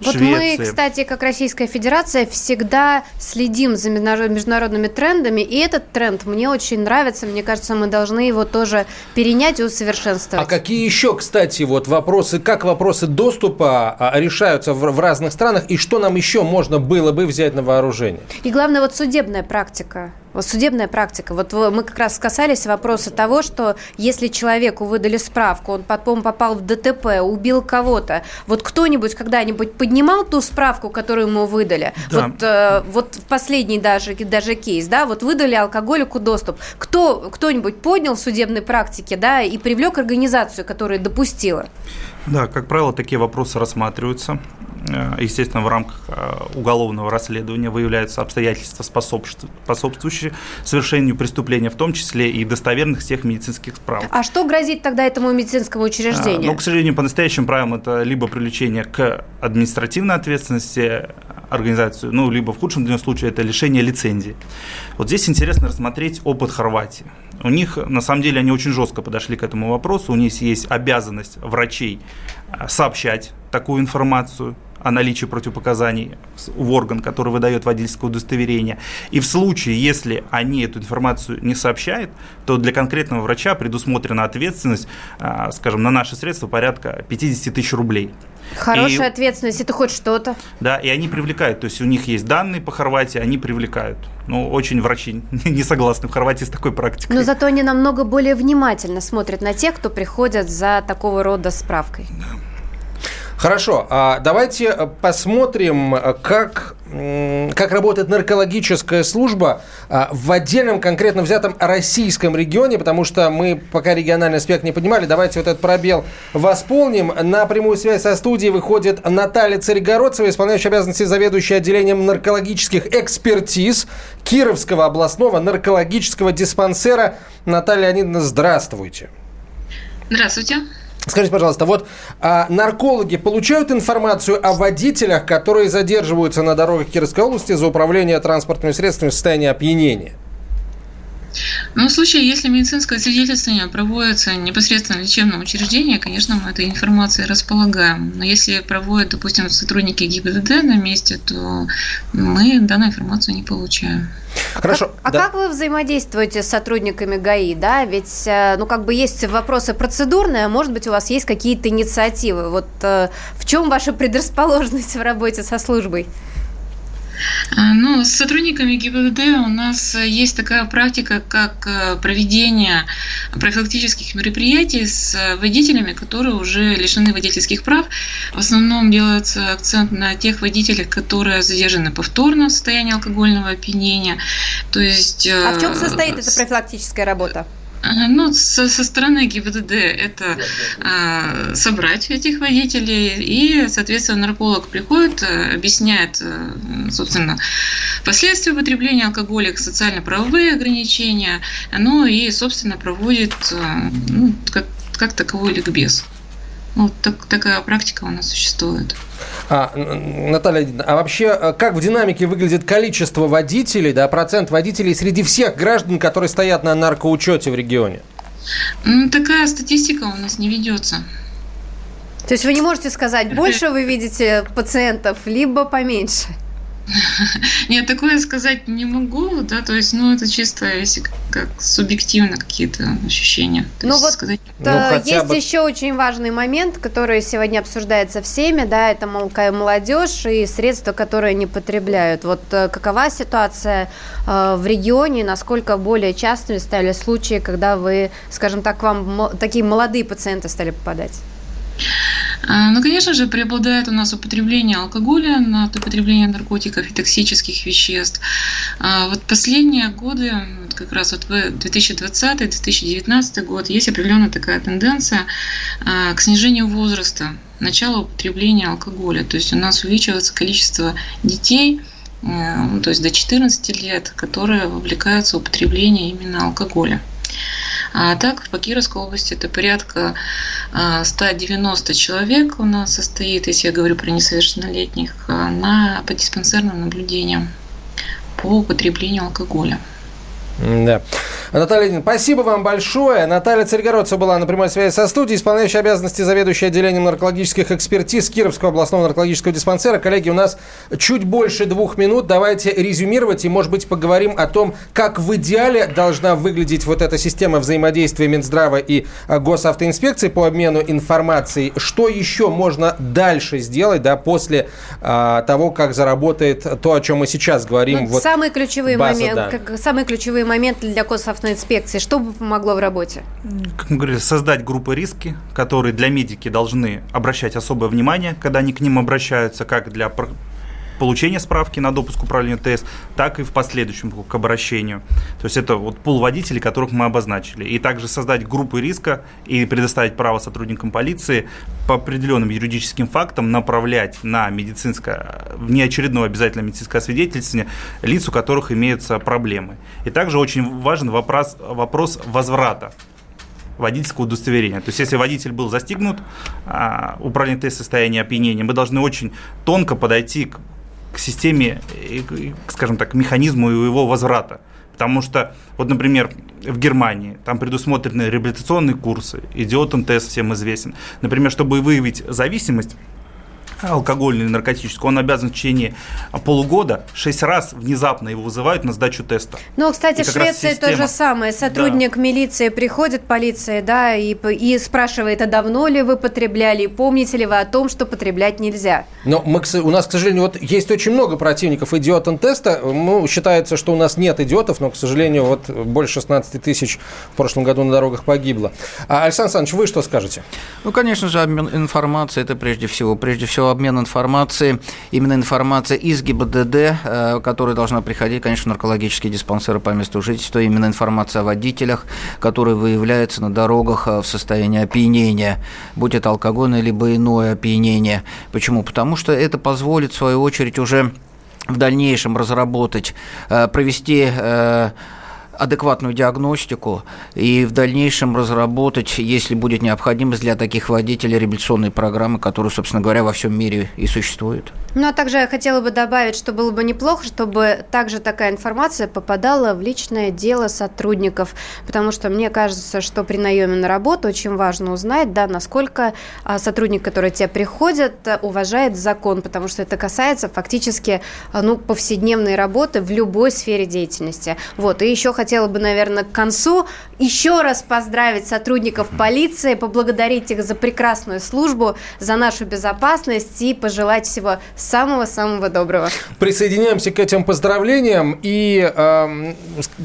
вот Швеции. мы, кстати, как Российская Федерация, всегда следим за международными трендами, и этот тренд мне очень нравится. Мне кажется, мы должны его тоже перенять и усовершенствовать. А какие еще, кстати, вот вопросы, как вопросы доступа а, решаются в, в разных странах, и что нам еще можно было бы взять на вооружение? И главное, вот судебная практика. Вот судебная практика. Вот мы как раз касались вопроса того, что если человеку выдали справку, он потом попал в ДТП, убил кого-то, вот кто-нибудь когда-нибудь поднимал ту справку, которую ему выдали? Да. Вот, э, вот последний даже, даже кейс, да, вот выдали алкоголику доступ. Кто, кто-нибудь поднял в судебной практике, да, и привлек организацию, которая допустила? Да, как правило, такие вопросы рассматриваются. Э, естественно, в рамках э, уголовного расследования выявляются обстоятельства, способствующие совершению преступления, в том числе и достоверных всех медицинских справок. А что грозит тогда этому медицинскому учреждению? Ну, к сожалению, по настоящим правилам это либо привлечение к административной ответственности организацию, ну, либо в худшем для случае это лишение лицензии. Вот здесь интересно рассмотреть опыт Хорватии. У них, на самом деле, они очень жестко подошли к этому вопросу. У них есть обязанность врачей э, сообщать такую информацию о наличии противопоказаний в орган, который выдает водительское удостоверение. И в случае, если они эту информацию не сообщают, то для конкретного врача предусмотрена ответственность, а, скажем, на наши средства порядка 50 тысяч рублей. Хорошая и, ответственность, это хоть что-то. Да, и они привлекают, то есть у них есть данные по Хорватии, они привлекают. Ну, очень врачи не согласны в Хорватии с такой практикой. Но зато они намного более внимательно смотрят на тех, кто приходят за такого рода справкой. Да. Хорошо, а давайте э, посмотрим, э, как, как работает наркологическая служба а, в отдельном конкретно взятом российском регионе, потому что мы пока региональный аспект не понимали. Давайте вот этот пробел восполним. На прямую связь со студией выходит Наталья Царегородцева, исполняющая обязанности заведующей отделением наркологических экспертиз Кировского областного наркологического диспансера. Наталья Леонидовна, здравствуйте. Здравствуйте. Скажите, пожалуйста, вот а, наркологи получают информацию о водителях, которые задерживаются на дорогах Кировской области за управление транспортными средствами в состоянии опьянения? Ну, в случае, если медицинское свидетельствование проводится непосредственно в лечебном учреждении, конечно, мы этой информацией располагаем. Но если проводят, допустим, сотрудники ГИБДД на месте, то мы данную информацию не получаем. Хорошо. А, да. а как вы взаимодействуете с сотрудниками ГАИ, да? Ведь, э, ну, как бы есть вопросы процедурные, а может быть, у вас есть какие-то инициативы. Вот э, в чем ваша предрасположенность в работе со службой? А, ну, с сотрудниками ГИБДД у нас есть такая практика, как э, проведение профилактических мероприятий с водителями, которые уже лишены водительских прав. В основном делается акцент на тех водителях, которые задержаны повторно в состоянии алкогольного опьянения. То есть, а в чем состоит эта профилактическая работа? Ну, со, со стороны ГИБДД это а, собрать этих водителей, и, соответственно, нарколог приходит, э, объясняет, э, собственно, последствия употребления алкоголя, социально-правовые ограничения, ну и, собственно, проводит э, ну, как, как таковой ликбез. Вот так, такая практика у нас существует. А, Наталья, а вообще, э, как в динамике выглядит количество водителей, да, процент водителей среди всех граждан, которые стоят на наркоучете в регионе? Ну, такая статистика у нас не ведется. То есть вы не можете сказать, больше вы видите пациентов, либо поменьше? Нет, такое сказать не могу, да, то есть, ну, это чисто, если как субъективно какие-то ощущения. Ну вот сказать. ну, есть бы... еще очень важный момент, который сегодня обсуждается всеми, да, это молодежь и средства, которые они потребляют. Вот э, какова ситуация э, в регионе, насколько более частыми стали случаи, когда вы, скажем так, вам такие молодые пациенты стали попадать? А, ну, конечно же, преобладает у нас употребление алкоголя над употреблением наркотиков и токсических веществ. А, вот последние годы, вот как раз вот в 2020-2019 год, есть определенная такая тенденция а, к снижению возраста начала употребления алкоголя. То есть у нас увеличивается количество детей, э, то есть до 14 лет, которые вовлекаются в употребление именно алкоголя. А так по Кировской области это порядка 190 человек у нас состоит, если я говорю про несовершеннолетних, на, по диспансерным наблюдениям по употреблению алкоголя. Да. Наталья Леонидовна, спасибо вам большое. Наталья Царегородцева была на прямой связи со студией, исполняющая обязанности заведующей отделением наркологических экспертиз Кировского областного наркологического диспансера. Коллеги, у нас чуть больше двух минут. Давайте резюмировать и, может быть, поговорим о том, как в идеале должна выглядеть вот эта система взаимодействия Минздрава и а, госавтоинспекции по обмену информацией. Что еще можно дальше сделать, да, после а, того, как заработает то, о чем мы сейчас говорим? Ну, вот самые ключевые моменты, самые ключевые моменты для госавтоинспекции? Что бы помогло в работе? Как мы говорили, создать группы риски, которые для медики должны обращать особое внимание, когда они к ним обращаются, как для получения справки на допуск управления ТС, так и в последующем к обращению. То есть это вот пул водителей, которых мы обозначили. И также создать группы риска и предоставить право сотрудникам полиции по определенным юридическим фактам направлять на медицинское, внеочередное обязательно медицинское свидетельствование лиц, у которых имеются проблемы. И также очень важен вопрос, вопрос возврата водительского удостоверения. То есть, если водитель был застигнут, а, управление тест состояния опьянения, мы должны очень тонко подойти к к системе, скажем так, к механизму его возврата. Потому что, вот, например, в Германии там предусмотрены реабилитационные курсы, идиот тест всем известен. Например, чтобы выявить зависимость, алкогольный или наркотический, он обязан в течение полугода шесть раз внезапно его вызывают на сдачу теста. Ну, кстати, в Швеции система... то же самое. Сотрудник да. милиции приходит, полиция, да, и, и спрашивает, а давно ли вы потребляли, помните ли вы о том, что потреблять нельзя. Но мы, у нас, к сожалению, вот есть очень много противников идиотен теста. Ну, считается, что у нас нет идиотов, но, к сожалению, вот больше 16 тысяч в прошлом году на дорогах погибло. А, Александр Александрович, вы что скажете? Ну, конечно же, обмен информацией – это прежде всего. Прежде всего, обмен информацией, именно информация из ГИБДД, э, которая должна приходить, конечно, наркологические диспансеры по месту жительства, именно информация о водителях, которые выявляются на дорогах э, в состоянии опьянения, будь это алкогольное либо иное опьянение. Почему? Потому что это позволит, в свою очередь, уже в дальнейшем разработать, э, провести адекватную диагностику и в дальнейшем разработать, если будет необходимость для таких водителей, реабилитационные программы, которые, собственно говоря, во всем мире и существуют. Ну, а также я хотела бы добавить, что было бы неплохо, чтобы также такая информация попадала в личное дело сотрудников, потому что мне кажется, что при наеме на работу очень важно узнать, да, насколько а, сотрудник, который тебе приходит, уважает закон, потому что это касается фактически а, ну, повседневной работы в любой сфере деятельности. Вот, и еще хотела бы, наверное, к концу еще раз поздравить сотрудников полиции, поблагодарить их за прекрасную службу, за нашу безопасность и пожелать всего самого-самого доброго. Присоединяемся к этим поздравлениям и э,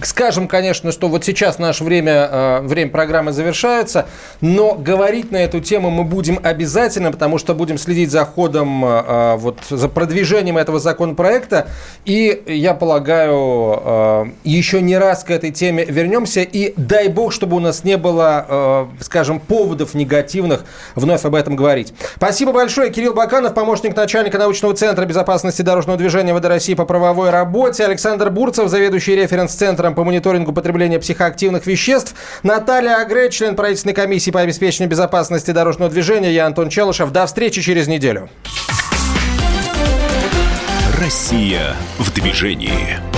скажем, конечно, что вот сейчас наше время, э, время программы завершается, но говорить на эту тему мы будем обязательно, потому что будем следить за ходом, э, вот, за продвижением этого законопроекта. И я полагаю, э, еще не раз к этой теме вернемся. И дай бог, чтобы у нас не было, э, скажем, поводов негативных вновь об этом говорить. Спасибо большое. Кирилл Баканов, помощник начальника научного центра безопасности дорожного движения ВД России по правовой работе, Александр Бурцев, заведующий референс-центром по мониторингу потребления психоактивных веществ, Наталья Агре, член правительственной комиссии по обеспечению безопасности дорожного движения, я Антон Челышев. До встречи через неделю. Россия в движении.